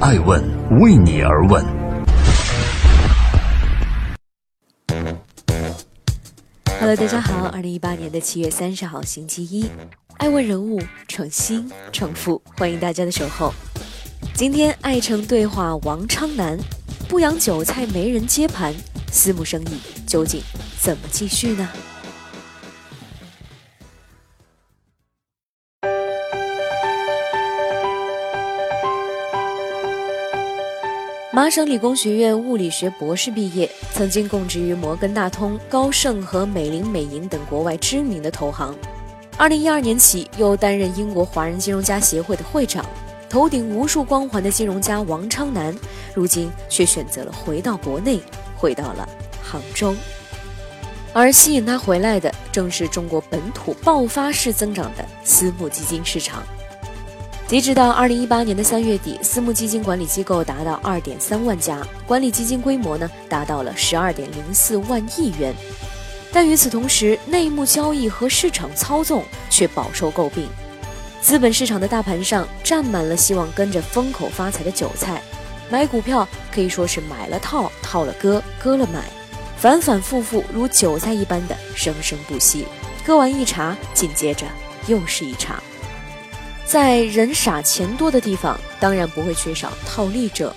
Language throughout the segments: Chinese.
爱问为你而问。Hello，大家好，二零一八年的七月三十号，星期一，爱问人物诚心诚富，欢迎大家的守候。今天爱城对话王昌南，不养韭菜没人接盘，私募生意究竟怎么继续呢？麻省理工学院物理学博士毕业，曾经供职于摩根大通、高盛和美林美银等国外知名的投行。二零一二年起，又担任英国华人金融家协会的会长，头顶无数光环的金融家王昌南，如今却选择了回到国内，回到了杭州。而吸引他回来的，正是中国本土爆发式增长的私募基金市场。截止到二零一八年的三月底，私募基金管理机构达到二点三万家，管理基金规模呢达到了十二点零四万亿元。但与此同时，内幕交易和市场操纵却饱受诟病。资本市场的大盘上站满了希望跟着风口发财的韭菜，买股票可以说是买了套，套了割，割了买，反反复复如韭菜一般的生生不息。割完一茬，紧接着又是一茬。在人傻钱多的地方，当然不会缺少套利者。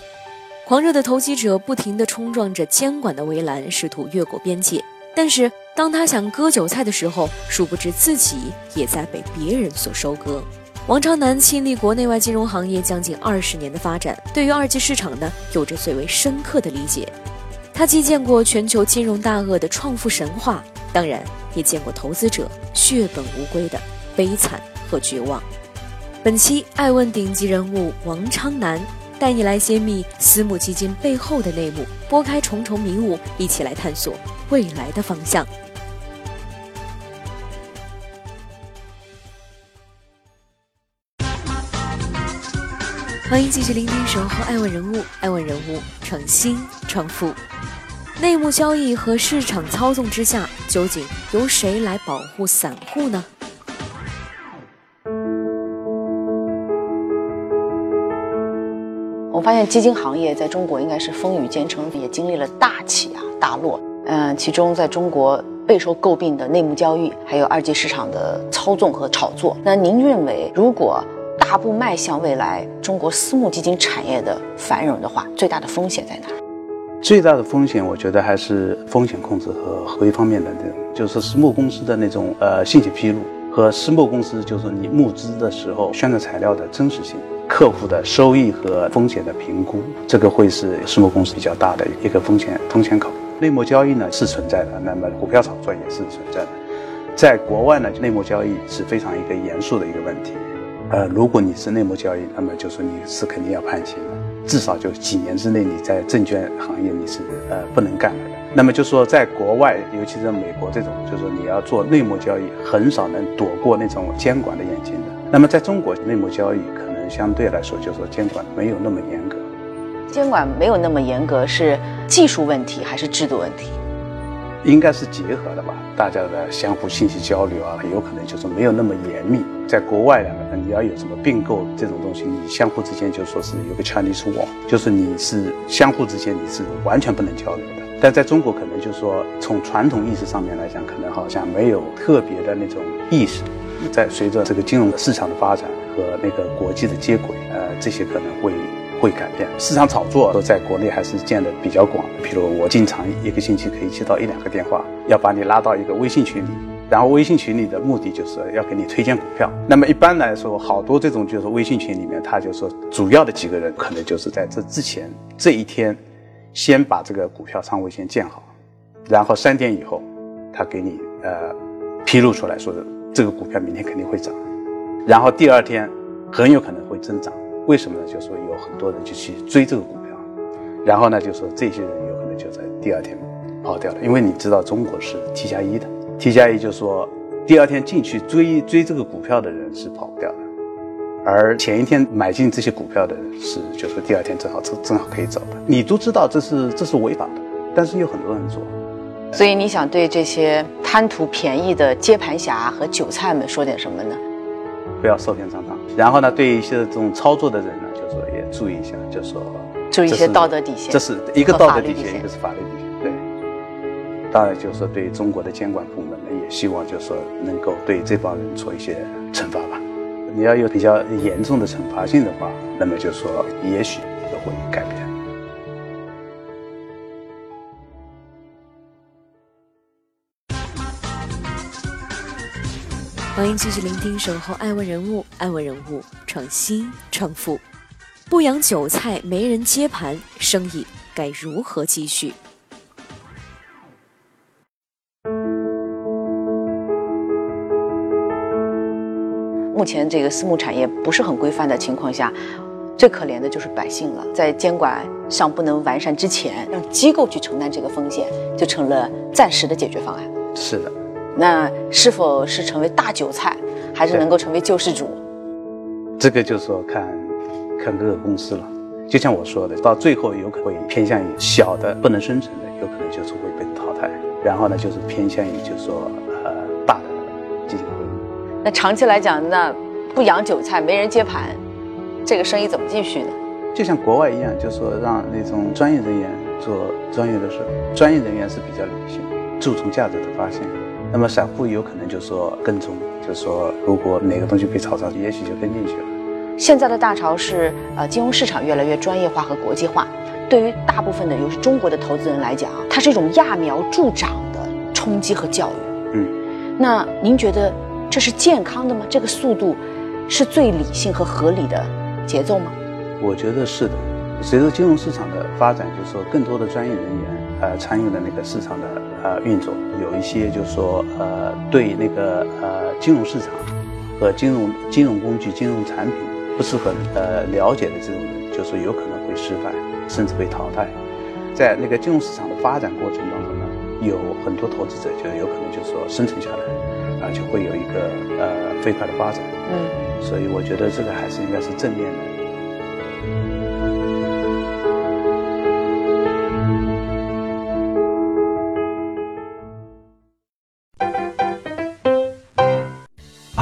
狂热的投机者不停地冲撞着监管的围栏，试图越过边界。但是，当他想割韭菜的时候，殊不知自己也在被别人所收割。王昌南亲历国内外金融行业将近二十年的发展，对于二级市场呢，有着最为深刻的理解。他既见过全球金融大鳄的创富神话，当然也见过投资者血本无归的悲惨和绝望。本期爱问顶级人物王昌南带你来揭秘私募基金背后的内幕，拨开重重迷雾，一起来探索未来的方向。欢迎继续聆听《守候爱问人物》，爱问人物诚心诚富。内幕交易和市场操纵之下，究竟由谁来保护散户呢？发现基金行业在中国应该是风雨兼程，也经历了大起啊大落。嗯，其中在中国备受诟病的内幕交易，还有二级市场的操纵和炒作。那您认为，如果大步迈向未来中国私募基金产业的繁荣的话，最大的风险在哪？最大的风险，我觉得还是风险控制和合规方面的那种，就是私募公司的那种呃信息披露和私募公司就是你募资的时候宣传材料的真实性。客户的收益和风险的评估，这个会是私募公司比较大的一个风险风险口。内幕交易呢是存在的，那么股票炒作也是存在的。在国外呢，内幕交易是非常一个严肃的一个问题。呃，如果你是内幕交易，那么就说你是肯定要判刑的，至少就几年之内你在证券行业你是呃不能干的。那么就说在国外，尤其是美国这种，就说你要做内幕交易，很少能躲过那种监管的眼睛的。那么在中国，内幕交易可。相对来说，就是说监管没有那么严格。监管没有那么严格，是技术问题还是制度问题？应该是结合的吧。大家的相互信息交流啊，有可能就是没有那么严密。在国外呢，你要有什么并购这种东西，你相互之间就说是有个 Chinese wall，就是你是相互之间你是完全不能交流的。但在中国，可能就是说从传统意识上面来讲，可能好像没有特别的那种意识。在随着这个金融市场的发展。和那个国际的接轨，呃，这些可能会会改变。市场炒作都在国内还是见的比较广。比如我经常一个星期可以接到一两个电话，要把你拉到一个微信群里，然后微信群里的目的就是要给你推荐股票。那么一般来说，好多这种就是微信群里面，他就说主要的几个人可能就是在这之前这一天，先把这个股票仓位先建好，然后三点以后，他给你呃披露出来说这个股票明天肯定会涨。然后第二天很有可能会增长，为什么呢？就说有很多人就去追这个股票，然后呢，就说这些人有可能就在第二天跑掉了，因为你知道中国是 T 加一的，T 加一就说第二天进去追追这个股票的人是跑不掉的，而前一天买进这些股票的人是就说第二天正好正正好可以走的，你都知道这是这是违法的，但是有很多人做，所以你想对这些贪图便宜的接盘侠和韭菜们说点什么呢？不要受骗上当，然后呢，对一些这种操作的人呢，就说也注意一下，就说注意一些道德底线，这是一个道德底线，一个是法律底线。对，当然就是说对中国的监管部门呢，也希望就是说能够对这帮人做一些惩罚吧。你要有比较严重的惩罚性的话，那么就说也许就会改变。欢迎继续聆听《守候爱问人物》，爱问人物创新创富，不养韭菜没人接盘，生意该如何继续？目前这个私募产业不是很规范的情况下，最可怜的就是百姓了。在监管上不能完善之前，让机构去承担这个风险，就成了暂时的解决方案。是的，那是否是成为大韭菜，还是能够成为救世主？这个就是说看看各个公司了。就像我说的，到最后有可能会偏向于小的不能生存的，有可能就是会被淘汰。然后呢，就是偏向于就是说呃大的基金会。那长期来讲，那不养韭菜，没人接盘，这个生意怎么继续呢？就像国外一样，就是说让那种专业人员做专业的事，专业人员是比较理性，注重价值的发现。那么散户有可能就说跟踪，就说如果哪个东西被炒上去，也许就跟进去了。现在的大潮是呃金融市场越来越专业化和国际化，对于大部分的尤其是中国的投资人来讲，它是一种揠苗助长的冲击和教育。嗯，那您觉得？这是健康的吗？这个速度是最理性和合理的节奏吗？我觉得是的。随着金融市场的发展，就是说更多的专业人员呃参与了那个市场的呃运作，有一些就是说呃对那个呃金融市场和金融金融工具、金融产品不是很呃了解的这种人，就是有可能会失败，甚至被淘汰。在那个金融市场的发展过程当中呢，有很多投资者就有可能就是说生存下来。啊，就会有一个呃飞快的发展，嗯，所以我觉得这个还是应该是正面的。